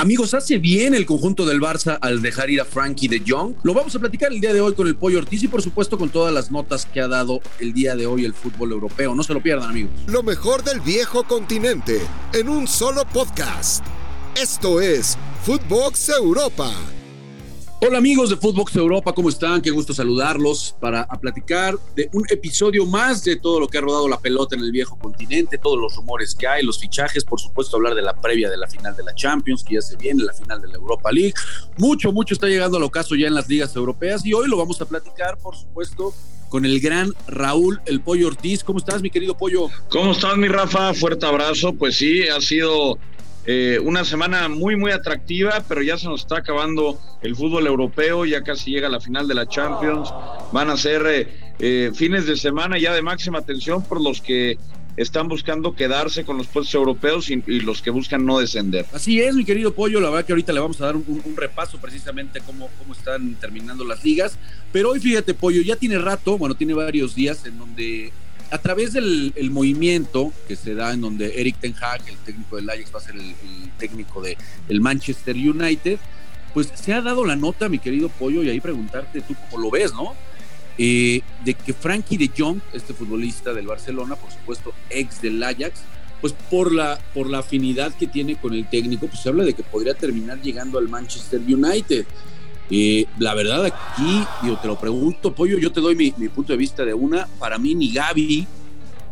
Amigos, ¿hace bien el conjunto del Barça al dejar ir a Frankie de Jong? Lo vamos a platicar el día de hoy con el Pollo Ortiz y por supuesto con todas las notas que ha dado el día de hoy el fútbol europeo. No se lo pierdan, amigos. Lo mejor del viejo continente en un solo podcast. Esto es Footbox Europa Hola amigos de Footbox Europa, ¿cómo están? Qué gusto saludarlos para platicar de un episodio más de todo lo que ha rodado la pelota en el viejo continente, todos los rumores que hay, los fichajes, por supuesto hablar de la previa de la final de la Champions, que ya se viene, la final de la Europa League. Mucho, mucho está llegando al ocaso ya en las ligas europeas y hoy lo vamos a platicar, por supuesto, con el gran Raúl El Pollo Ortiz. ¿Cómo estás, mi querido Pollo? ¿Cómo estás, mi Rafa? Fuerte abrazo. Pues sí, ha sido eh, una semana muy, muy atractiva, pero ya se nos está acabando el fútbol europeo, ya casi llega la final de la Champions. Van a ser eh, eh, fines de semana ya de máxima atención por los que están buscando quedarse con los puestos europeos y, los que buscan no descender. Así es, mi querido Pollo, la verdad que ahorita le vamos a dar un, repaso precisamente cómo, cómo están terminando las ligas, pero hoy fíjate, Pollo, ya tiene rato, bueno, tiene varios días en donde a través del movimiento que se da en donde Eric Ten Hag, el técnico del Ajax, va a ser el, técnico del el Manchester United, pues se ha dado la nota, mi querido Pollo, y ahí preguntarte tú cómo lo ves, ¿no? Eh, de que Frankie de Jong, este futbolista del Barcelona, por supuesto, ex del Ajax, pues por la, por la afinidad que tiene con el técnico, pues se habla de que podría terminar llegando al Manchester United. Eh, la verdad aquí, yo te lo pregunto, Pollo, yo te doy mi, punto de vista de una. Para mí ni Gaby,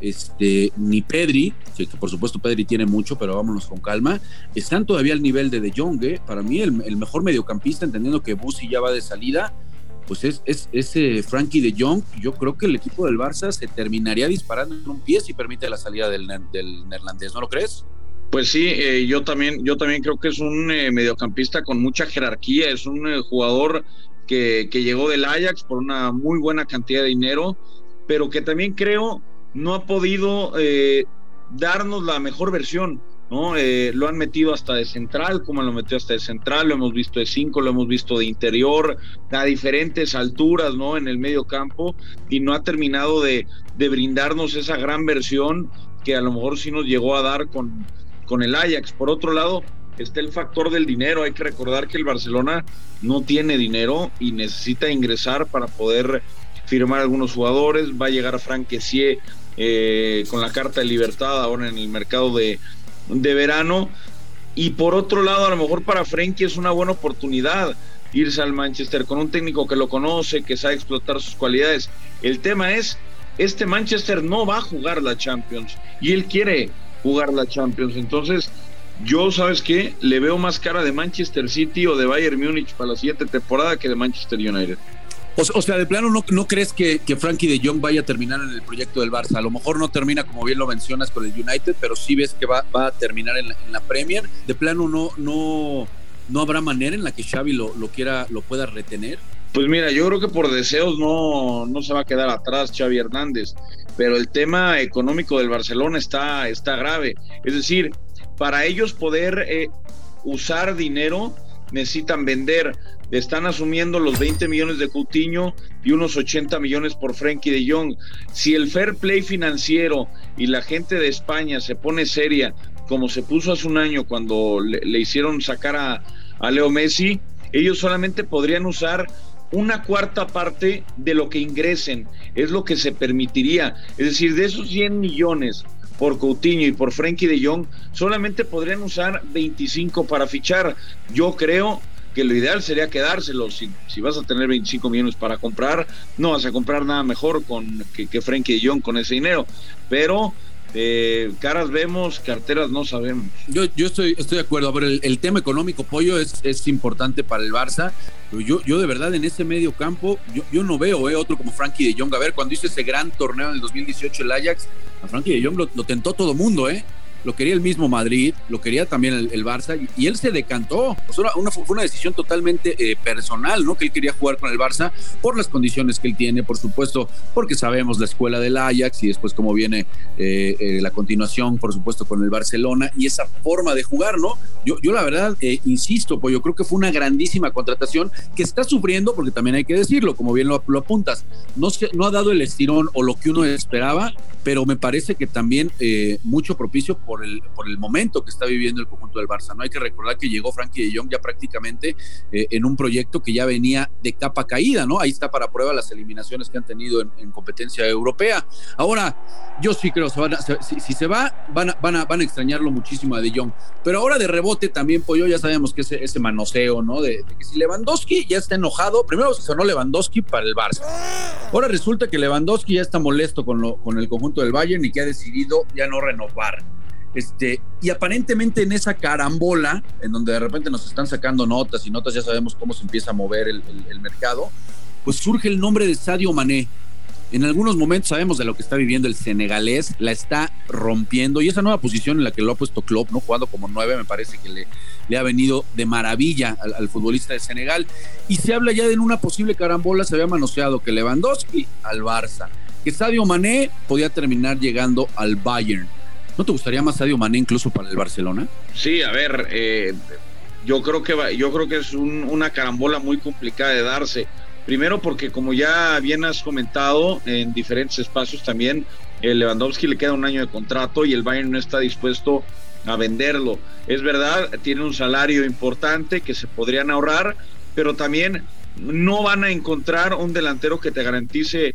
este, ni Pedri, que, por supuesto Pedri tiene mucho, pero vámonos con calma, están todavía al nivel de De Jong. ¿eh? Para mí el, mejor mediocampista, entendiendo que Busi ya va de salida, pues es, es ese Frankie De Jong. Yo creo que el equipo del Barça se terminaría disparando en un pie si permite la salida del neerlandés, ¿no lo crees? Pues sí, eh, yo también, yo también creo que es un eh, mediocampista con mucha jerarquía, es un eh, jugador que, que, llegó del Ajax por una muy buena cantidad de dinero, pero que también creo no ha podido darnos la mejor versión. ¿no? lo han metido hasta de central, como lo metió hasta de central, lo hemos visto de cinco, lo hemos visto de interior, a diferentes alturas, ¿no? En el medio campo, y no ha terminado de, de brindarnos esa gran versión que a lo mejor sí nos llegó a dar con, con el Ajax. Por otro lado, está el factor del dinero. Hay que recordar que el Barcelona no tiene dinero y necesita ingresar para poder firmar algunos jugadores. Va a llegar Frank eh, con la carta de libertad ahora en el mercado de, de verano. Y por otro lado, a lo mejor para Frenkie es una buena oportunidad irse al Manchester con un técnico que lo conoce, que sabe explotar sus cualidades. El tema es, este Manchester no va a jugar la Champions y él quiere jugar la Champions. Entonces, yo, ¿sabes qué? Le veo más cara de Manchester City o de Bayern Múnich para la siguiente temporada que de Manchester United. O, sea, de plano, ¿no, no crees que, que, Frankie de Jong vaya a terminar en el proyecto del Barça? A lo mejor no termina, como bien lo mencionas, con el United, pero sí ves que va, va a terminar en la, Premier. De plano, no, no, no habrá manera en la que Xavi lo, lo quiera, lo pueda retener. Pues mira, yo creo que por deseos no, no se va a quedar atrás Xavi Hernández, pero el tema económico del Barcelona está, está grave. Es decir, para ellos poder eh, usar dinero necesitan vender. Están asumiendo los 20 millones de Coutinho y unos 80 millones por Frenkie de Jong. Si el fair play financiero y la gente de España se pone seria, como se puso hace un año cuando le, hicieron sacar a, a Leo Messi, ellos solamente podrían usar una cuarta parte de lo que ingresen, es lo que se permitiría. Es decir, de esos 100 millones por Coutinho y por Frenkie de Jong, solamente podrían usar 25 para fichar. Yo creo que lo ideal sería quedárselos. Si, si, vas a tener 25 millones para comprar, no vas a comprar nada mejor con, que, que Frenkie de Jong con ese dinero. Pero eh, caras vemos, carteras no sabemos. Yo, yo estoy, estoy de acuerdo. A ver, el, tema económico, Pollo, es, es, importante para el Barça. Pero yo, yo de verdad en ese medio campo, yo, yo no veo eh, otro como Frankie de Jong. A ver, cuando hizo ese gran torneo en el 2018 el Ajax, a Frankie de Jong lo, lo tentó todo mundo, ¿eh? Lo quería el mismo Madrid, lo quería también el, Barça, y, él se decantó. una, fue una decisión totalmente eh, personal, ¿no? Que él quería jugar con el Barça por las condiciones que él tiene, por supuesto, porque sabemos la escuela del Ajax y después cómo viene eh, eh, la continuación, por supuesto, con el Barcelona y esa forma de jugar, ¿no? Yo, yo la verdad, insisto, pues yo creo que fue una grandísima contratación que está sufriendo, porque también hay que decirlo, como bien lo, lo apuntas, no, no ha dado el estirón o lo que uno esperaba, pero me parece que también mucho propicio por el, por el momento que está viviendo el conjunto del Barça. No hay que recordar que llegó Frankie de Jong ya prácticamente eh, en un proyecto que ya venía de capa caída, ¿no? Ahí está para prueba las eliminaciones que han tenido en, competencia europea. Ahora, yo sí creo, si, se va, van a, van, a, van a extrañarlo muchísimo a de Jong. Pero ahora de rebote también, yo ya sabemos que ese, ese manoseo, ¿no? De, que si Lewandowski ya está enojado, primero se sonó Lewandowski para el Barça. Ahora resulta que Lewandowski ya está molesto con, lo, con el conjunto del Bayern y que ha decidido ya no renovar. Este, y aparentemente en esa carambola, en donde de repente nos están sacando notas y notas, ya sabemos cómo se empieza a mover el, mercado, pues surge el nombre de Sadio Mané. En algunos momentos sabemos de lo que está viviendo el senegalés, la está rompiendo y esa nueva posición en la que lo ha puesto Klopp, ¿no? jugando como nueve, me parece que le, le ha venido de maravilla al, al, futbolista de Senegal. Y se habla ya de una posible carambola, se había manoseado que Lewandowski al Barça, que Sadio Mané podía terminar llegando al Bayern. ¿No te gustaría más Sadio Mané incluso para el Barcelona? Sí, a ver, eh, yo creo que yo creo que es una carambola muy complicada de darse. Primero porque como ya bien has comentado en diferentes espacios también, el Lewandowski le queda un año de contrato y el Bayern no está dispuesto a venderlo. Es verdad, tiene un salario importante que se podrían ahorrar, pero también no van a encontrar un delantero que te garantice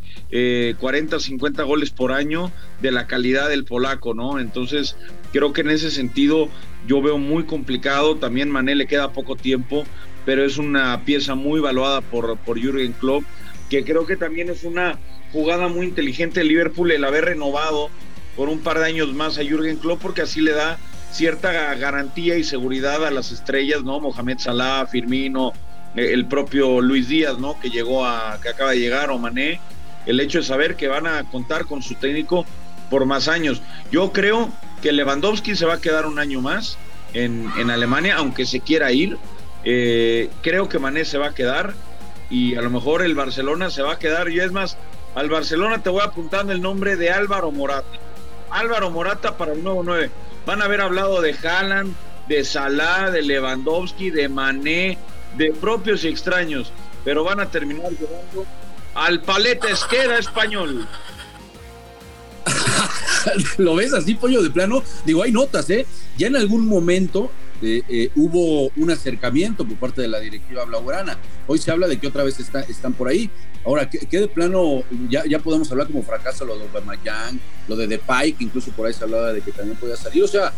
40, eh, 50 goles por año de la calidad del polaco, ¿no? Entonces, creo que en ese sentido yo veo muy complicado. También Mané le queda poco tiempo, pero es una pieza muy valuada por, por Jürgen Klopp, que creo que también es una jugada muy inteligente de Liverpool el haber renovado por un par de años más a Jürgen Klopp, porque así le da cierta garantía y seguridad a las estrellas, ¿no? Mohamed Salah, Firmino, el propio Luis Díaz, ¿no? Que llegó a, que acaba de llegar, o Mané, el hecho de saber que van a contar con su técnico por más años. Yo creo que Lewandowski se va a quedar un año más en, en Alemania, aunque se quiera ir. Eh, creo que Mané se va a quedar y a lo mejor el Barcelona se va a quedar. Y es más, al Barcelona te voy apuntando el nombre de Álvaro Morata. Álvaro Morata para el nuevo 9. Van a haber hablado de Haaland, de Salah, de Lewandowski, de Mané, de propios y extraños, pero van a terminar llevando al paleta esquera español. ¿Lo ves así, pollo de plano? Digo, hay notas, ¿eh? Ya en algún momento eh, eh, hubo un acercamiento por parte de la directiva blaugrana. Hoy se habla de que otra vez están por ahí. Ahora, ¿qué, de plano ya, ya podemos hablar como fracaso lo de Aubameyang, lo de Depay, que incluso por ahí se hablaba de que también podía salir? O sea,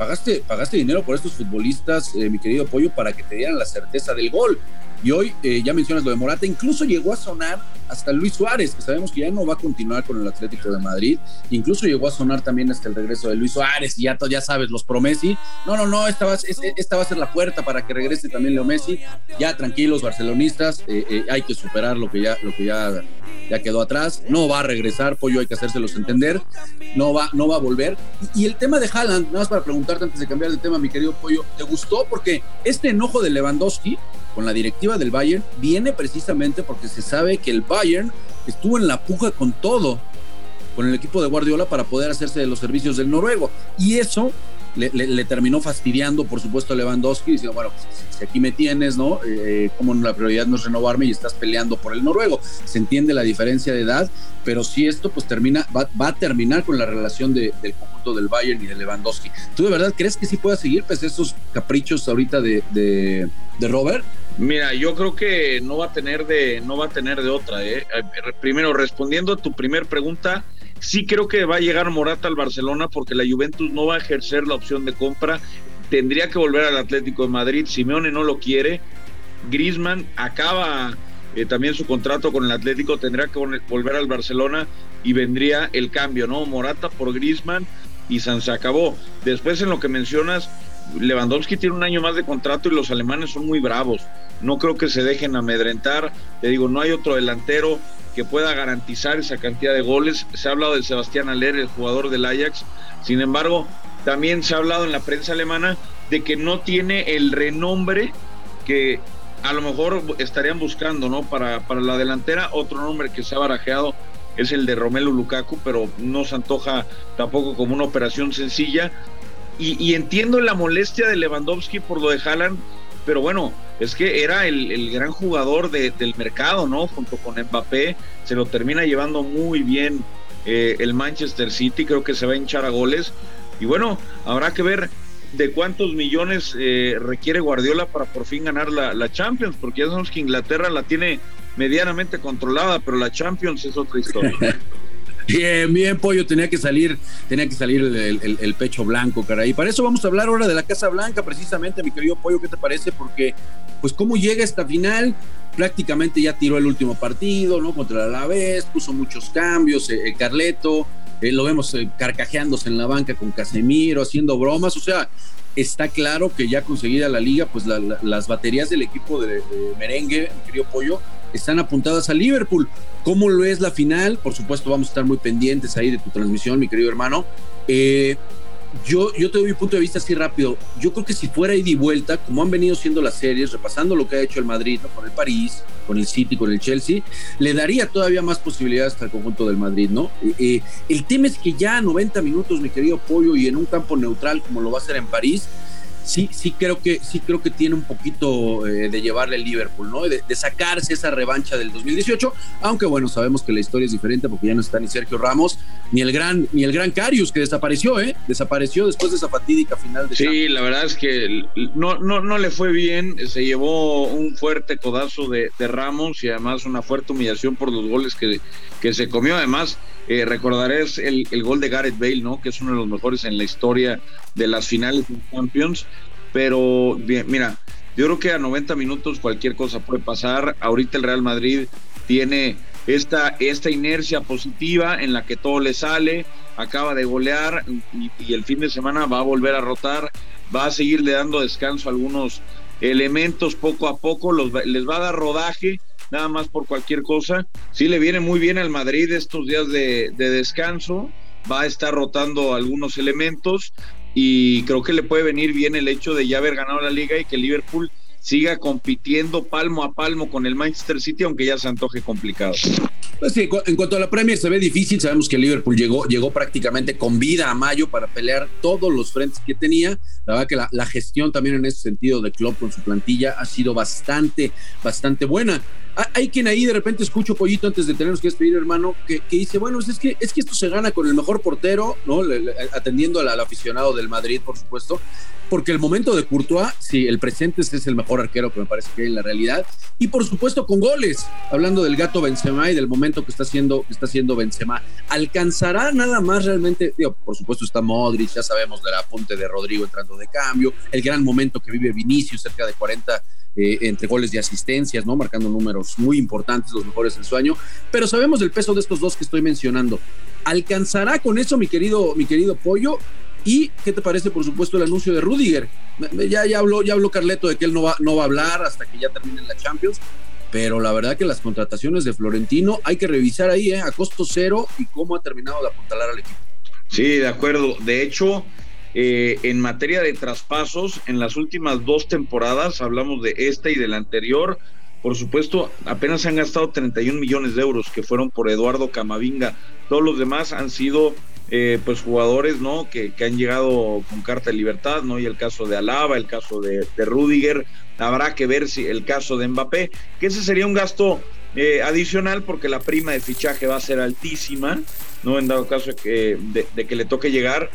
pagaste, pagaste dinero por estos futbolistas, eh, mi querido Pollo, para que te dieran la certeza del gol. Y hoy eh, ya mencionas lo de Morata, incluso llegó a sonar hasta Luis Suárez, que sabemos que ya no va a continuar con el Atlético de Madrid, incluso llegó a sonar también hasta el regreso de Luis Suárez, y ya, ya sabes, los promesi. No, no, no, esta va, esta va a ser la puerta para que regrese también Leo Messi. Ya tranquilos, barcelonistas, eh, hay que superar lo que ya, lo que ya ya quedó atrás, no va a regresar, Pollo hay que hacérselos entender, no va, no va a volver. Y, el tema de Haaland, nada más para preguntarte antes de cambiar de tema, mi querido Pollo, ¿te gustó? Porque este enojo de Lewandowski con la directiva del Bayern viene precisamente porque se sabe que el Bayern estuvo en la puja con todo, con el equipo de Guardiola para poder hacerse de los servicios del noruego. Y eso le, terminó fastidiando, por supuesto, a Lewandowski, diciendo, bueno, pues, si, aquí me tienes, ¿no? Eh, como la prioridad no es renovarme y estás peleando por el noruego. Se entiende la diferencia de edad, pero si esto pues termina, va, a terminar con la relación del conjunto del Bayern y de Lewandowski. ¿Tú de verdad crees que sí pueda seguir, pues, esos caprichos ahorita de, de, de Robert? Mira, yo creo que no va a tener de, no va a tener de otra. ¿eh? eh primero, respondiendo a tu primer pregunta, Sí creo que va a llegar Morata al Barcelona porque la Juventus no va a ejercer la opción de compra. Tendría que volver al Atlético de Madrid. Simeone no lo quiere. Griezmann acaba eh, también su contrato con el Atlético. Tendría que volver al Barcelona y vendría el cambio, ¿no? Morata por Griezmann y San se acabó. Después en lo que mencionas, Lewandowski tiene un año más de contrato y los alemanes son muy bravos. No creo que se dejen amedrentar. Te digo, no hay otro delantero que pueda garantizar esa cantidad de goles. Se ha hablado de Sebastián Aller, el jugador del Ajax. Sin embargo, también se ha hablado en la prensa alemana de que no tiene el renombre que a lo mejor estarían buscando, ¿no? Para, para la delantera, otro nombre que se ha barajeado es el de Romelu Lukaku, pero no se antoja tampoco como una operación sencilla. Y, entiendo la molestia de Lewandowski por lo de Haaland, pero bueno, es que era el, gran jugador del mercado, ¿no? Junto con Mbappé, se lo termina llevando muy bien eh, el Manchester City, creo que se va a hinchar a goles, Y bueno, habrá que ver de cuántos millones eh, requiere Guardiola para por fin ganar la, la, Champions, porque ya sabemos que Inglaterra la tiene medianamente controlada, pero la Champions es otra historia. Bien, bien, Pollo, tenía que salir, tenía que salir el, pecho blanco, caray. Y para eso vamos a hablar ahora de la Casa Blanca, precisamente, mi querido Pollo, ¿qué te parece? Porque, pues, cómo llega esta final, prácticamente ya tiró el último partido, ¿no? Contra la Alavés, puso muchos cambios, eh, eh, Carleto, eh, lo vemos carcajeándose en la banca con Casemiro, haciendo bromas, o sea, está claro que ya conseguida la liga, pues las baterías del equipo de, de merengue, mi querido Pollo, están apuntadas a Liverpool. ¿Cómo lo es la final? Por supuesto, vamos a estar muy pendientes ahí de tu transmisión, mi querido hermano. Eh, yo, yo te doy mi punto de vista así rápido. Yo creo que si fuera ida y vuelta, como han venido siendo las series, repasando lo que ha hecho el Madrid con el París, con el City, con el Chelsea, le daría todavía más posibilidades al conjunto del Madrid, ¿no? Eh, el tema es que ya 90 minutos, mi querido Pollo, y en un campo neutral como lo va a ser en París, sí, sí creo que, sí creo que tiene un poquito eh, de llevarle el Liverpool, ¿no? De, sacarse esa revancha del 2018, aunque bueno, sabemos que la historia es diferente porque ya no está ni Sergio Ramos, ni el gran, ni el gran Carius, que desapareció, ¿eh? Desapareció después de esa fatídica final de Sí, la verdad es que no, no, no le fue bien, se llevó un fuerte codazo de, Ramos y además una fuerte humillación por los goles que, que se comió. Además, eh, recordaré el, el, gol de Gareth Bale, ¿no? Que es uno de los mejores en la historia de las finales de Champions. Pero bien, mira, yo creo que a 90 minutos cualquier cosa puede pasar. Ahorita el Real Madrid tiene esta, esta inercia positiva en la que todo le sale, acaba de golear y, el fin de semana va a volver a rotar, va a seguirle dando descanso a algunos elementos poco a poco, los, les va a dar rodaje, nada más por cualquier cosa. Sí le viene muy bien al Madrid estos días de, de descanso, va a estar rotando algunos elementos y creo que le puede venir bien el hecho de ya haber ganado la liga y que Liverpool siga compitiendo palmo a palmo con el Manchester City, aunque ya se antoje complicado. Pues sí, en cuanto a la Premier se ve difícil, sabemos que Liverpool llegó, llegó prácticamente con vida a mayo para pelear todos los frentes que tenía. La verdad que la, la gestión también en ese sentido de Klopp con su plantilla ha sido bastante, bastante buena. Hay quien ahí de repente escucho pollito antes de tenernos que despedir, hermano, que, dice, bueno, es que, es que esto se gana con el mejor portero, ¿no? atendiendo al, aficionado del Madrid, por supuesto, porque el momento de Courtois, sí, el presente es el mejor arquero que me parece que hay en la realidad, y por supuesto con goles, hablando del gato Benzema y del momento que está haciendo, que está haciendo Benzema, ¿alcanzará nada más realmente? Digo, por supuesto está Modric, ya sabemos del apunte de Rodrigo entrando de cambio, el gran momento que vive Vinicius, cerca de 40 eh, entre goles y asistencias, ¿no? Marcando números muy importantes, los mejores en su año. Pero sabemos del peso de estos dos que estoy mencionando. ¿Alcanzará con eso, mi querido, mi querido Pollo? ¿Y qué te parece, por supuesto, el anuncio de Rudiger? Ya, ya, habló, ya habló Carleto de que él no va, no va a hablar hasta que ya termine la Champions. Pero la verdad que las contrataciones de Florentino hay que revisar ahí, ¿eh? A costo cero y cómo ha terminado de apuntalar al equipo. Sí, de acuerdo. De hecho, eh, en materia de traspasos, en las últimas dos temporadas, hablamos de esta y de la anterior, por supuesto, apenas se han gastado 31 millones de euros que fueron por Eduardo Camavinga. Todos los demás han sido eh, pues jugadores ¿no? Que, han llegado con carta de libertad, ¿no? Y el caso de Alaba, el caso de, Rudiger, habrá que ver si el caso de Mbappé, que ese sería un gasto eh, adicional porque la prima de fichaje va a ser altísima, ¿no? En dado caso que, de que le toque llegar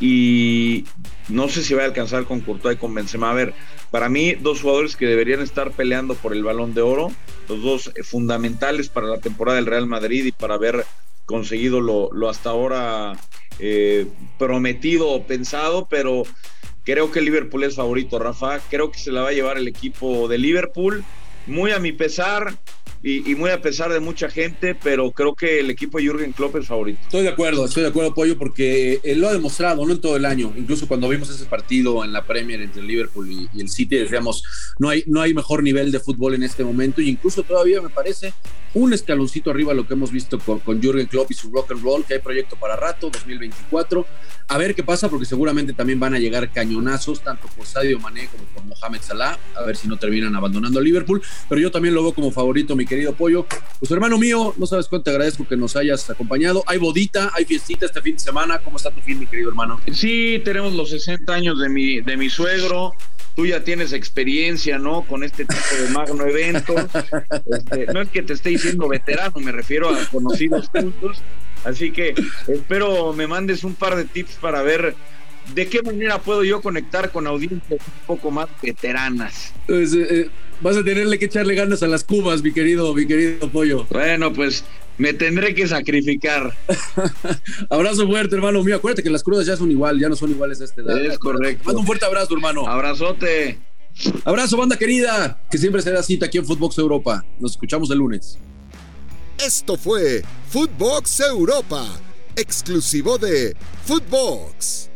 y no sé si va a alcanzar con Courtois y con Benzema. A ver, para mí dos jugadores que deberían estar peleando por el Balón de Oro, los dos fundamentales para la temporada del Real Madrid y para haber conseguido lo, hasta ahora eh, prometido o pensado, pero creo que Liverpool es favorito, Rafa. Creo que se la va a llevar el equipo de Liverpool. Muy a mi pesar, y, muy a pesar de mucha gente, pero creo que el equipo de Jürgen Klopp es favorito. Estoy de acuerdo, estoy de acuerdo, Pollo, porque él lo ha demostrado, no en todo el año, incluso cuando vimos ese partido en la Premier entre el Liverpool y, el City, decíamos, no hay, no hay mejor nivel de fútbol en este momento, y incluso todavía me parece un escaloncito arriba lo que hemos visto con, con Jürgen Klopp y su rock and roll, que hay proyecto para rato, 2024. A ver qué pasa, porque seguramente también van a llegar cañonazos, tanto por Sadio Mané como por Mohamed Salah, a ver si no terminan abandonando a Liverpool, pero yo también lo veo como favorito, mi querido Pollo. Pues hermano mío, no sabes cuánto te agradezco que nos hayas acompañado. Hay bodita, hay fiestita este fin de semana. ¿Cómo está tu fin, mi querido hermano? Sí, tenemos los 60 años de mi, de mi suegro tú ya tienes experiencia, ¿no? Con este tipo de magno evento. Este, no es que te esté diciendo veterano, me refiero a conocidos juntos. Así que espero me mandes un par de tips para ver ¿de qué manera puedo yo conectar con audiencias un poco más veteranas? Pues, eh, eh, vas a tenerle que echarle ganas a las cubas, mi querido, mi querido pollo. Bueno, pues me tendré que sacrificar. abrazo fuerte, hermano mío. Acuérdate que las crudas ya son igual, ya no son iguales a esta edad. Es correcto. Manda un fuerte abrazo, hermano. Abrazote. Abrazo, banda querida. Que siempre será cita aquí en Footbox Europa. Nos escuchamos el lunes. Esto fue Footbox Europa, exclusivo de Footbox.